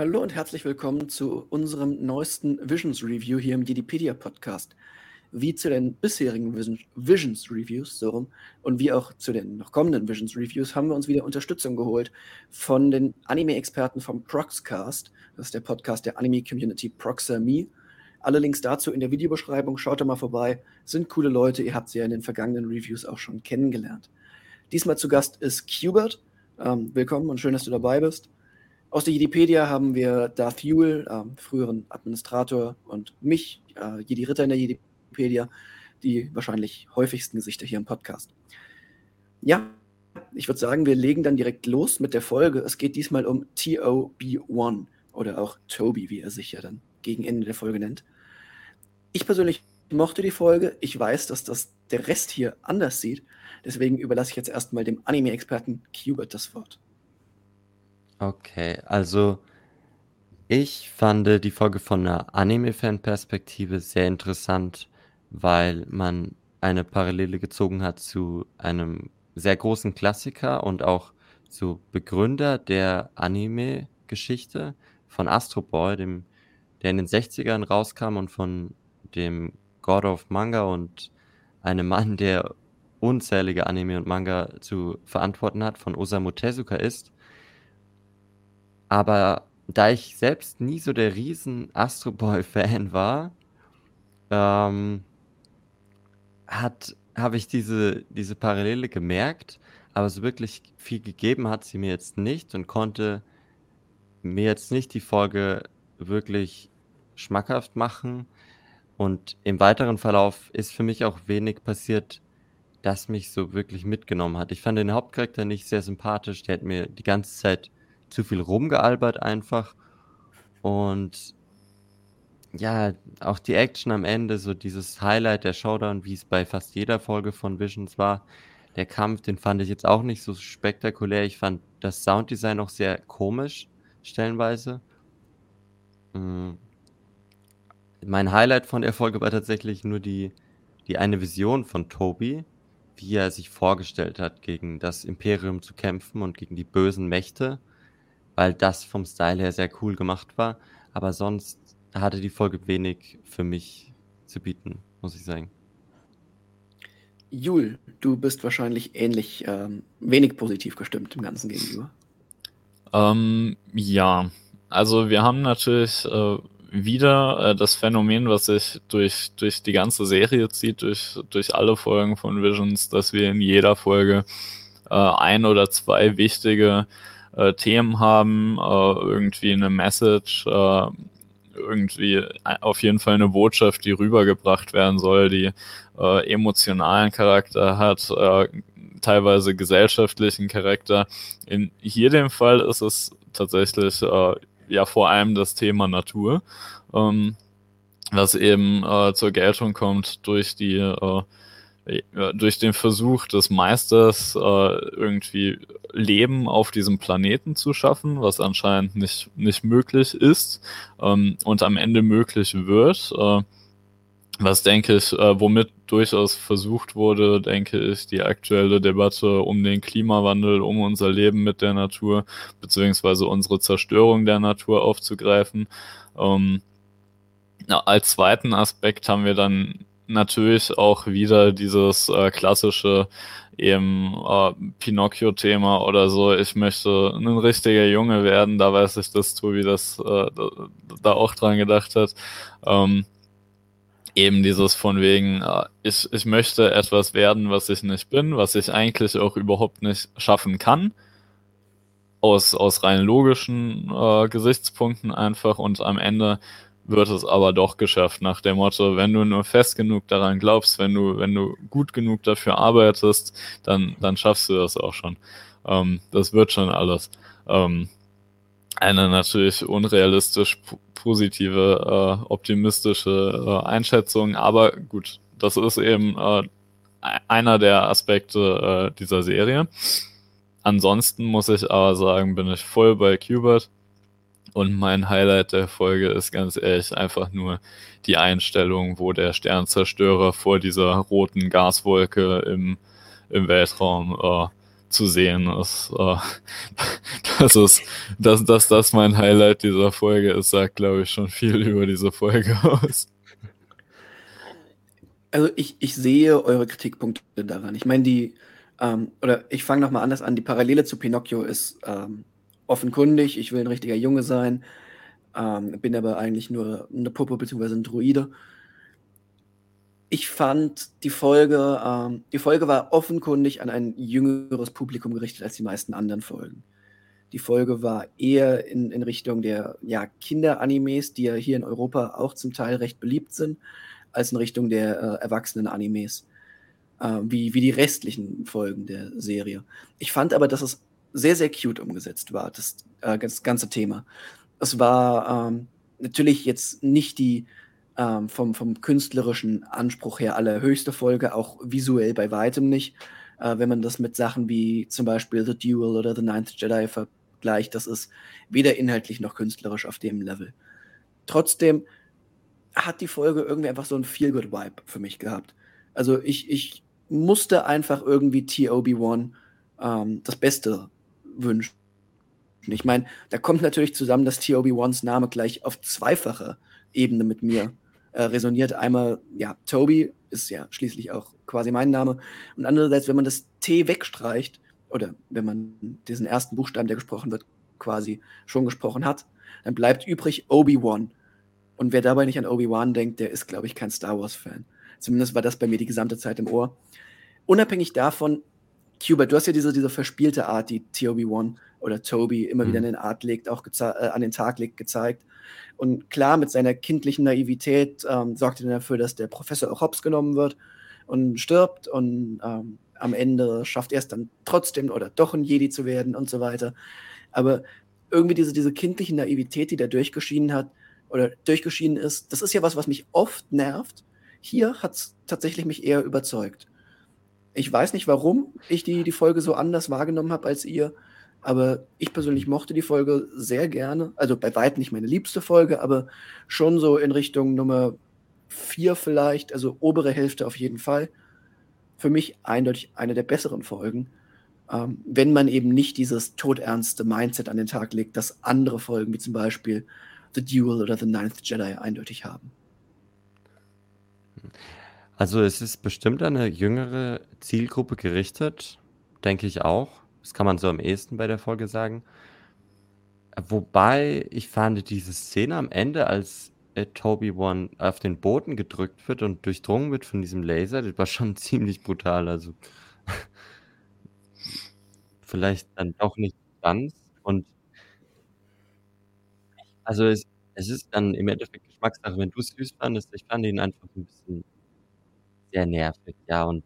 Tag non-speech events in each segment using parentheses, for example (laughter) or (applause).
Hallo und herzlich willkommen zu unserem neuesten Visions Review hier im Jedipedia Podcast. Wie zu den bisherigen Visions Reviews so rum, und wie auch zu den noch kommenden Visions Reviews haben wir uns wieder Unterstützung geholt von den Anime-Experten vom Proxcast. Das ist der Podcast der Anime-Community Proxame. Alle Links dazu in der Videobeschreibung. Schaut da mal vorbei. Sind coole Leute. Ihr habt sie ja in den vergangenen Reviews auch schon kennengelernt. Diesmal zu Gast ist Qbert. Ähm, willkommen und schön, dass du dabei bist. Aus der Jedipedia haben wir Darth Yule, ähm, früheren Administrator, und mich, äh, Jedi Ritter in der Jedipedia, die wahrscheinlich häufigsten Gesichter hier im Podcast. Ja, ich würde sagen, wir legen dann direkt los mit der Folge. Es geht diesmal um TOB1 oder auch Toby, wie er sich ja dann gegen Ende der Folge nennt. Ich persönlich mochte die Folge. Ich weiß, dass das der Rest hier anders sieht. Deswegen überlasse ich jetzt erstmal dem Anime-Experten Qbert das Wort. Okay, also ich fand die Folge von einer Anime-Fan-Perspektive sehr interessant, weil man eine Parallele gezogen hat zu einem sehr großen Klassiker und auch zu Begründer der Anime-Geschichte von Astro Boy, dem der in den 60ern rauskam und von dem God of Manga und einem Mann, der unzählige Anime und Manga zu verantworten hat, von Osamu Tezuka ist. Aber da ich selbst nie so der riesen Astro Boy-Fan war, ähm, habe ich diese, diese Parallele gemerkt, aber so wirklich viel gegeben hat sie mir jetzt nicht und konnte mir jetzt nicht die Folge wirklich schmackhaft machen. Und im weiteren Verlauf ist für mich auch wenig passiert, das mich so wirklich mitgenommen hat. Ich fand den Hauptcharakter nicht sehr sympathisch. Der hat mir die ganze Zeit zu viel rumgealbert einfach. Und ja, auch die Action am Ende, so dieses Highlight der Showdown, wie es bei fast jeder Folge von Visions war. Der Kampf, den fand ich jetzt auch nicht so spektakulär. Ich fand das Sounddesign auch sehr komisch, stellenweise. Mhm mein Highlight von der Folge war tatsächlich nur die, die eine Vision von Toby, wie er sich vorgestellt hat, gegen das Imperium zu kämpfen und gegen die bösen Mächte, weil das vom Style her sehr cool gemacht war. Aber sonst hatte die Folge wenig für mich zu bieten, muss ich sagen. Jul, du bist wahrscheinlich ähnlich ähm, wenig positiv gestimmt dem Ganzen gegenüber. Ähm, ja, also wir haben natürlich äh, wieder äh, das Phänomen, was sich durch, durch die ganze Serie zieht, durch, durch alle Folgen von Visions, dass wir in jeder Folge äh, ein oder zwei wichtige äh, Themen haben, äh, irgendwie eine Message, äh, irgendwie auf jeden Fall eine Botschaft, die rübergebracht werden soll, die äh, emotionalen Charakter hat, äh, teilweise gesellschaftlichen Charakter. In hier dem Fall ist es tatsächlich äh, ja vor allem das Thema Natur, ähm, was eben äh, zur Geltung kommt durch die äh, durch den Versuch des Meisters äh, irgendwie Leben auf diesem Planeten zu schaffen, was anscheinend nicht, nicht möglich ist ähm, und am Ende möglich wird. Äh, was denke ich, äh, womit durchaus versucht wurde, denke ich, die aktuelle Debatte um den Klimawandel, um unser Leben mit der Natur, beziehungsweise unsere Zerstörung der Natur aufzugreifen. Ähm, ja, als zweiten Aspekt haben wir dann natürlich auch wieder dieses äh, klassische eben äh, Pinocchio-Thema oder so. Ich möchte ein richtiger Junge werden. Da weiß ich, dass Tobi das äh, da auch dran gedacht hat. Ähm, eben dieses von wegen, äh, ich, ich möchte etwas werden, was ich nicht bin, was ich eigentlich auch überhaupt nicht schaffen kann. Aus, aus rein logischen äh, Gesichtspunkten einfach und am Ende wird es aber doch geschafft, nach dem Motto, wenn du nur fest genug daran glaubst, wenn du, wenn du gut genug dafür arbeitest, dann, dann schaffst du das auch schon. Ähm, das wird schon alles. Ähm, eine natürlich unrealistisch positive, äh, optimistische äh, Einschätzung, aber gut, das ist eben äh, einer der Aspekte äh, dieser Serie. Ansonsten muss ich aber sagen, bin ich voll bei Qbert. Und mein Highlight der Folge ist ganz ehrlich einfach nur die Einstellung, wo der Sternzerstörer vor dieser roten Gaswolke im, im Weltraum äh, zu sehen ist. Äh, (laughs) das ist, dass, dass das mein Highlight dieser Folge ist, sagt, glaube ich, schon viel (laughs) über diese Folge aus. Also ich, ich sehe eure Kritikpunkte daran. Ich meine, die, ähm, oder ich fange nochmal anders an, die Parallele zu Pinocchio ist ähm, offenkundig, ich will ein richtiger Junge sein, ähm, bin aber eigentlich nur eine Puppe bzw. ein Druide. Ich fand die Folge, ähm, die Folge war offenkundig an ein jüngeres Publikum gerichtet als die meisten anderen Folgen. Die Folge war eher in, in Richtung der ja, Kinder-Animes, die ja hier in Europa auch zum Teil recht beliebt sind, als in Richtung der äh, Erwachsenen-Animes, äh, wie, wie die restlichen Folgen der Serie. Ich fand aber, dass es sehr, sehr cute umgesetzt war, das, äh, das ganze Thema. Es war ähm, natürlich jetzt nicht die ähm, vom, vom künstlerischen Anspruch her allerhöchste Folge, auch visuell bei weitem nicht. Äh, wenn man das mit Sachen wie zum Beispiel The Duel oder The Ninth Jedi vergleicht, das ist weder inhaltlich noch künstlerisch auf dem Level. Trotzdem hat die Folge irgendwie einfach so ein Feel-Good-Vibe für mich gehabt. Also ich, ich musste einfach irgendwie T.O.B.1 ähm, das Beste wünschen. Ich meine, da kommt natürlich zusammen, dass T.O.B.1s Name gleich auf zweifache Ebene mit mir äh, resoniert. Einmal, ja, Toby ist ja schließlich auch quasi mein Name. Und andererseits, wenn man das T wegstreicht, oder wenn man diesen ersten Buchstaben, der gesprochen wird, quasi schon gesprochen hat, dann bleibt übrig Obi-Wan. Und wer dabei nicht an Obi-Wan denkt, der ist, glaube ich, kein Star Wars-Fan. Zumindest war das bei mir die gesamte Zeit im Ohr. Unabhängig davon, Cuba, du hast ja diese, diese verspielte Art, die Toby-Wan oder Toby immer mhm. wieder in den Art legt, auch äh, an den Tag legt, gezeigt. Und klar, mit seiner kindlichen Naivität ähm, sorgt er dafür, dass der Professor auch hops genommen wird und stirbt und ähm, am Ende schafft er es dann trotzdem oder doch ein Jedi zu werden und so weiter. Aber irgendwie diese, diese kindliche Naivität, die da durchgeschienen hat oder durchgeschienen ist, das ist ja was, was mich oft nervt. Hier hat es tatsächlich mich eher überzeugt. Ich weiß nicht, warum ich die, die Folge so anders wahrgenommen habe als ihr. Aber ich persönlich mochte die Folge sehr gerne. Also bei weitem nicht meine liebste Folge, aber schon so in Richtung Nummer vier vielleicht, also obere Hälfte auf jeden Fall. Für mich eindeutig eine der besseren Folgen, ähm, wenn man eben nicht dieses todernste Mindset an den Tag legt, das andere Folgen wie zum Beispiel The Duel oder The Ninth Jedi eindeutig haben. Also es ist bestimmt eine jüngere Zielgruppe gerichtet, denke ich auch. Das kann man so am ehesten bei der Folge sagen. Wobei ich fand diese Szene am Ende, als äh, Toby One auf den Boden gedrückt wird und durchdrungen wird von diesem Laser, das war schon (laughs) ziemlich brutal. Also vielleicht dann doch nicht ganz. Und also es, es ist dann im Endeffekt Geschmackssache, wenn du es süß fandest. Ich fand ihn einfach ein bisschen sehr nervig, ja. Und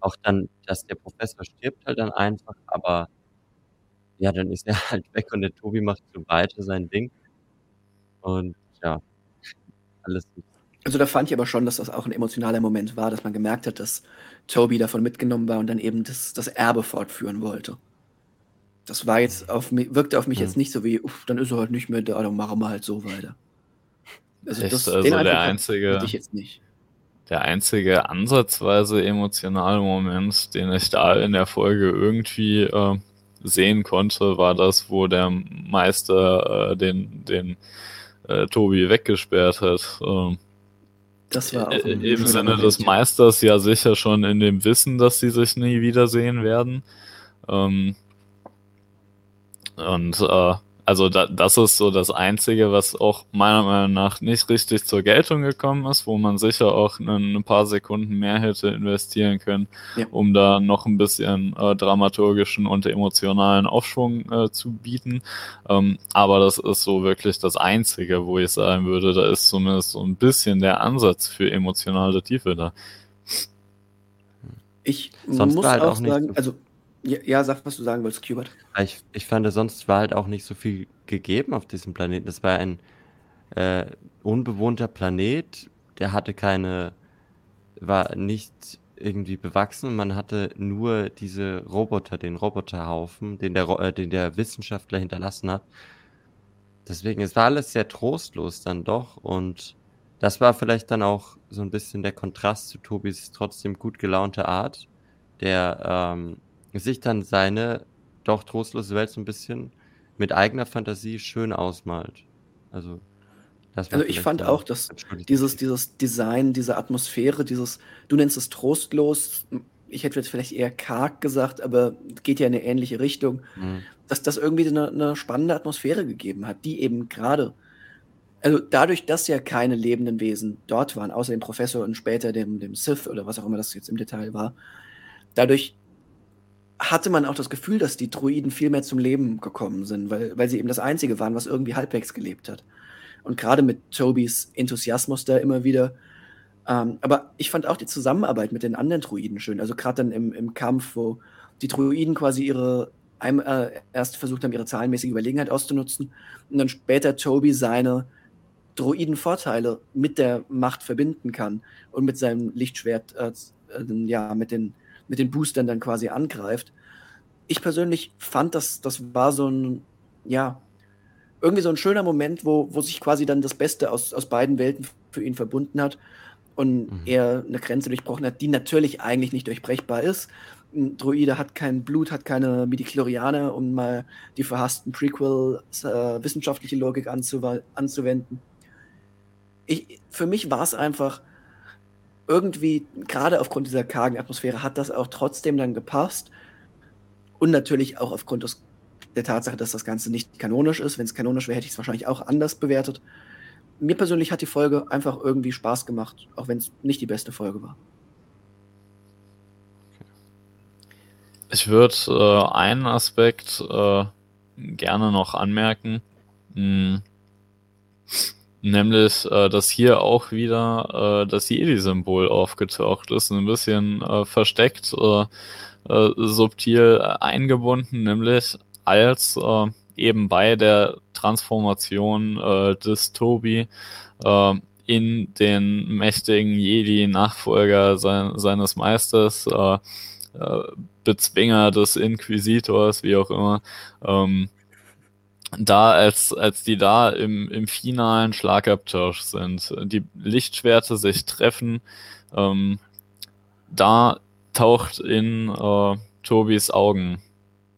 auch dann, dass der Professor stirbt halt dann einfach, aber ja, dann ist er (laughs) halt weg und der Tobi macht so weiter sein Ding. Und ja, alles gut. Also da fand ich aber schon, dass das auch ein emotionaler Moment war, dass man gemerkt hat, dass Toby davon mitgenommen war und dann eben das, das Erbe fortführen wollte. Das war jetzt auf mich, wirkte auf mich ja. jetzt nicht so wie, uff, dann ist er halt nicht mehr da, dann machen wir halt so weiter. Also, das, also den der einzige, hatte ich jetzt nicht der einzige ansatzweise emotionale Moment, den ich da in der Folge irgendwie äh, sehen konnte, war das, wo der Meister äh, den, den äh, Tobi weggesperrt hat. Ähm, das war auch äh, Im Sinne des Meisters ja sicher schon in dem Wissen, dass sie sich nie wiedersehen werden. Ähm, und äh, also da, das ist so das Einzige, was auch meiner Meinung nach nicht richtig zur Geltung gekommen ist, wo man sicher auch ein, ein paar Sekunden mehr hätte investieren können, ja. um da noch ein bisschen äh, dramaturgischen und emotionalen Aufschwung äh, zu bieten. Ähm, aber das ist so wirklich das Einzige, wo ich sagen würde, da ist zumindest so ein bisschen der Ansatz für emotionale Tiefe da. Ich Sonst muss halt auch, auch sagen, so also ja, ja, sag, was du sagen wolltest, Qbert. Ich, ich fand, sonst war halt auch nicht so viel gegeben auf diesem Planeten. Das war ein äh, unbewohnter Planet, der hatte keine, war nicht irgendwie bewachsen. Man hatte nur diese Roboter, den Roboterhaufen, den der, äh, den der Wissenschaftler hinterlassen hat. Deswegen, es war alles sehr trostlos dann doch und das war vielleicht dann auch so ein bisschen der Kontrast zu Tobis trotzdem gut gelaunte Art, der ähm, sich dann seine doch trostlose Welt so ein bisschen mit eigener Fantasie schön ausmalt. Also, das also ich fand auch, dass dieses, dieses Design, diese Atmosphäre, dieses, du nennst es trostlos, ich hätte jetzt vielleicht eher karg gesagt, aber geht ja in eine ähnliche Richtung, mhm. dass das irgendwie eine, eine, spannende Atmosphäre gegeben hat, die eben gerade, also dadurch, dass ja keine lebenden Wesen dort waren, außer dem Professor und später dem, dem Sith oder was auch immer das jetzt im Detail war, dadurch hatte man auch das Gefühl, dass die Druiden viel mehr zum Leben gekommen sind, weil, weil sie eben das Einzige waren, was irgendwie halbwegs gelebt hat. Und gerade mit Tobys Enthusiasmus da immer wieder. Ähm, aber ich fand auch die Zusammenarbeit mit den anderen Druiden schön. Also gerade dann im, im Kampf, wo die Druiden quasi ihre äh, erst versucht haben, ihre zahlenmäßige Überlegenheit auszunutzen und dann später Toby seine Druiden-Vorteile mit der Macht verbinden kann und mit seinem Lichtschwert, äh, äh, ja, mit den mit den Boostern dann quasi angreift. Ich persönlich fand, das, das war so ein, ja, irgendwie so ein schöner Moment, wo, wo sich quasi dann das Beste aus, aus beiden Welten für ihn verbunden hat und mhm. er eine Grenze durchbrochen hat, die natürlich eigentlich nicht durchbrechbar ist. Ein Druide hat kein Blut, hat keine Midichlorianer, um mal die verhassten Prequels äh, wissenschaftliche Logik anzuwenden. Ich, für mich war es einfach irgendwie, gerade aufgrund dieser kargen Atmosphäre, hat das auch trotzdem dann gepasst. Und natürlich auch aufgrund des, der Tatsache, dass das Ganze nicht kanonisch ist. Wenn es kanonisch wäre, hätte ich es wahrscheinlich auch anders bewertet. Mir persönlich hat die Folge einfach irgendwie Spaß gemacht, auch wenn es nicht die beste Folge war. Ich würde äh, einen Aspekt äh, gerne noch anmerken. Hm Nämlich, äh, dass hier auch wieder äh, das Jedi-Symbol aufgetaucht ist, ein bisschen äh, versteckt, äh, äh, subtil eingebunden, nämlich als äh, eben bei der Transformation äh, des Tobi äh, in den mächtigen Jedi-Nachfolger sein, seines Meisters, äh, äh, Bezwinger des Inquisitors, wie auch immer, ähm, da, als, als die da im, im finalen Schlagabtausch sind, die Lichtschwerte sich treffen, ähm, da taucht in äh, Tobis Augen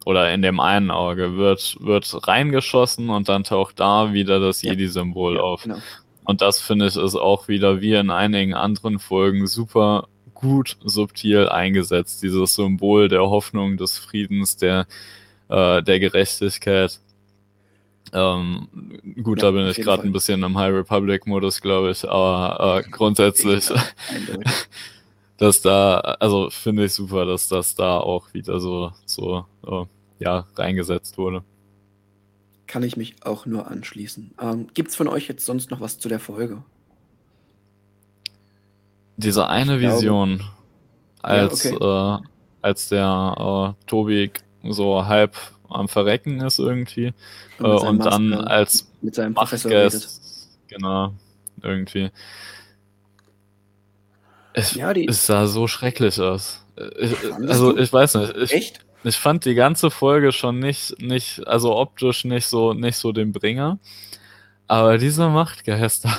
oder in dem einen Auge wird, wird reingeschossen und dann taucht da wieder das ja. Jedi-Symbol ja, auf. Genau. Und das finde ich ist auch wieder wie in einigen anderen Folgen super gut subtil eingesetzt. Dieses Symbol der Hoffnung, des Friedens, der, äh, der Gerechtigkeit. Ähm, gut, ja, da bin ich gerade ein bisschen im High Republic-Modus, glaube ich, aber äh, grundsätzlich, (laughs) dass da, also finde ich super, dass das da auch wieder so, so äh, ja, reingesetzt wurde. Kann ich mich auch nur anschließen. Ähm, Gibt es von euch jetzt sonst noch was zu der Folge? Diese eine ich Vision, glaube, als, ja, okay. äh, als der äh, Tobi so halb am Verrecken ist irgendwie. Und, äh, und dann Maske, als mit seinem Professor redet. Genau, irgendwie. Es, ja, die, es sah so schrecklich aus. Ich, also ich weiß nicht. Ich, Echt? Ich fand die ganze Folge schon nicht, nicht, also optisch nicht so, nicht so den Bringer. Aber diese Machtgeister,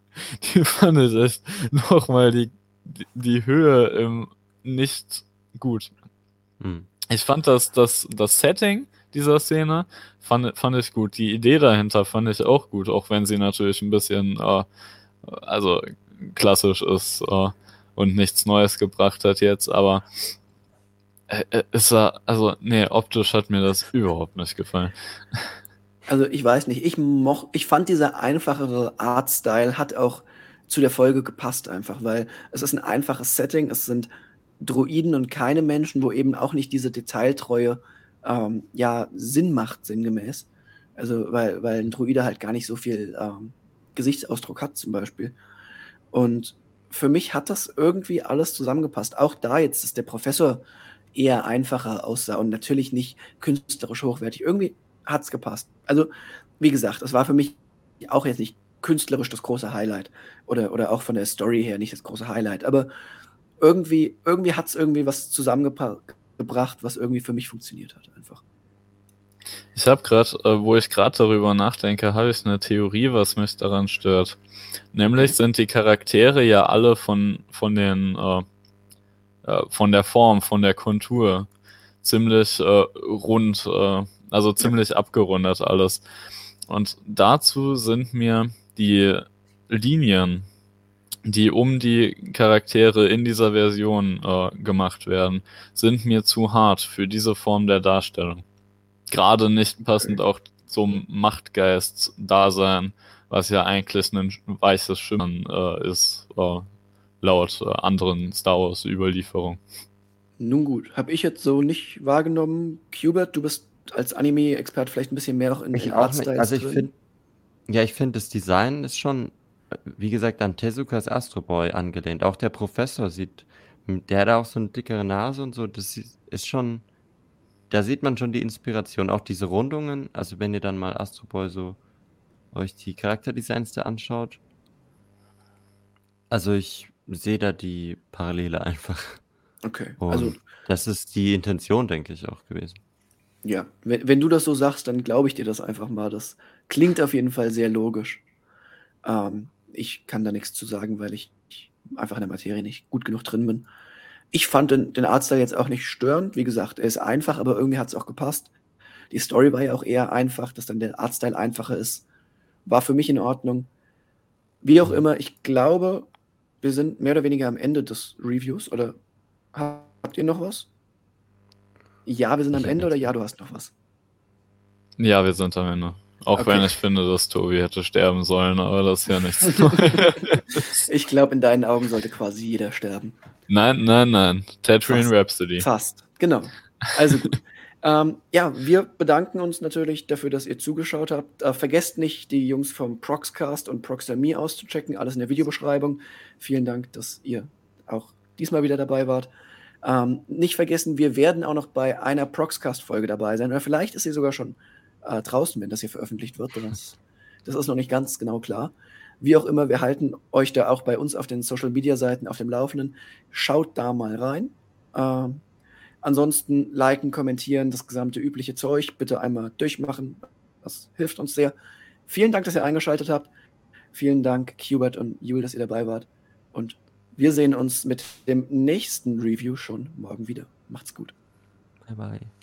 (laughs) die fand ich echt nochmal die, die, die Höhe im nicht gut. Hm ich fand das, das, das Setting dieser Szene fand, fand ich gut. Die Idee dahinter fand ich auch gut, auch wenn sie natürlich ein bisschen, äh, also klassisch ist äh, und nichts Neues gebracht hat jetzt, aber äh, äh es war, also, nee, optisch hat mir das überhaupt nicht gefallen. Also ich weiß nicht, ich moch, ich fand dieser einfachere Artstyle hat auch zu der Folge gepasst einfach, weil es ist ein einfaches Setting, es sind Droiden und keine Menschen, wo eben auch nicht diese Detailtreue ähm, ja Sinn macht, sinngemäß. Also, weil, weil ein Droide halt gar nicht so viel ähm, Gesichtsausdruck hat, zum Beispiel. Und für mich hat das irgendwie alles zusammengepasst. Auch da jetzt, dass der Professor eher einfacher aussah und natürlich nicht künstlerisch hochwertig. Irgendwie hat es gepasst. Also, wie gesagt, es war für mich auch jetzt nicht künstlerisch das große Highlight oder, oder auch von der Story her nicht das große Highlight. Aber irgendwie, irgendwie hat es irgendwie was zusammengebracht, was irgendwie für mich funktioniert hat, einfach. Ich habe gerade, äh, wo ich gerade darüber nachdenke, habe ich eine Theorie, was mich daran stört. Nämlich sind die Charaktere ja alle von, von den, äh, äh, von der Form, von der Kontur ziemlich äh, rund, äh, also ziemlich ja. abgerundet alles. Und dazu sind mir die Linien, die um die Charaktere in dieser Version äh, gemacht werden, sind mir zu hart für diese Form der Darstellung. Gerade nicht passend auch zum Machtgeist-Dasein, was ja eigentlich ein weißes Schimmern äh, ist, äh, laut äh, anderen Star Wars-Überlieferungen. Nun gut, habe ich jetzt so nicht wahrgenommen. Qbert, du bist als Anime-Expert vielleicht ein bisschen mehr noch in den Artstyles Also ich finde, ja, ich finde, das Design ist schon, wie gesagt, an Tezukas Astro Boy angelehnt. Auch der Professor sieht, der hat auch so eine dickere Nase und so. Das ist schon, da sieht man schon die Inspiration. Auch diese Rundungen, also wenn ihr dann mal Astro Boy so euch die Charakterdesigns da anschaut. Also ich sehe da die Parallele einfach. Okay, Und also das ist die Intention, denke ich, auch gewesen. Ja, wenn, wenn du das so sagst, dann glaube ich dir das einfach mal. Das klingt auf jeden Fall sehr logisch. Ähm, ich kann da nichts zu sagen, weil ich, ich einfach in der Materie nicht gut genug drin bin. Ich fand den, den Artstyle jetzt auch nicht störend. Wie gesagt, er ist einfach, aber irgendwie hat es auch gepasst. Die Story war ja auch eher einfach, dass dann der Artstyle einfacher ist. War für mich in Ordnung. Wie auch immer, ich glaube, wir sind mehr oder weniger am Ende des Reviews. Oder habt ihr noch was? Ja, wir sind am Ende oder ja, du hast noch was? Ja, wir sind am Ende. Auch okay. wenn ich finde, dass Tobi hätte sterben sollen, aber das ist ja nichts (laughs) ich glaube, in deinen Augen sollte quasi jeder sterben. Nein, nein, nein. Tatooine Rhapsody. Fast, genau. Also gut. (laughs) ähm, ja, wir bedanken uns natürlich dafür, dass ihr zugeschaut habt. Äh, vergesst nicht, die Jungs vom Proxcast und Proxamie auszuchecken. Alles in der Videobeschreibung. Vielen Dank, dass ihr auch diesmal wieder dabei wart. Ähm, nicht vergessen, wir werden auch noch bei einer Proxcast-Folge dabei sein. Oder vielleicht ist sie sogar schon äh, draußen, wenn das hier veröffentlicht wird. Das, das ist noch nicht ganz genau klar. Wie auch immer, wir halten euch da auch bei uns auf den Social Media Seiten auf dem Laufenden. Schaut da mal rein. Ähm, ansonsten liken, kommentieren, das gesamte übliche Zeug bitte einmal durchmachen. Das hilft uns sehr. Vielen Dank, dass ihr eingeschaltet habt. Vielen Dank, Qbert und Jule, dass ihr dabei wart. Und wir sehen uns mit dem nächsten Review schon morgen wieder. Macht's gut. Bye bye.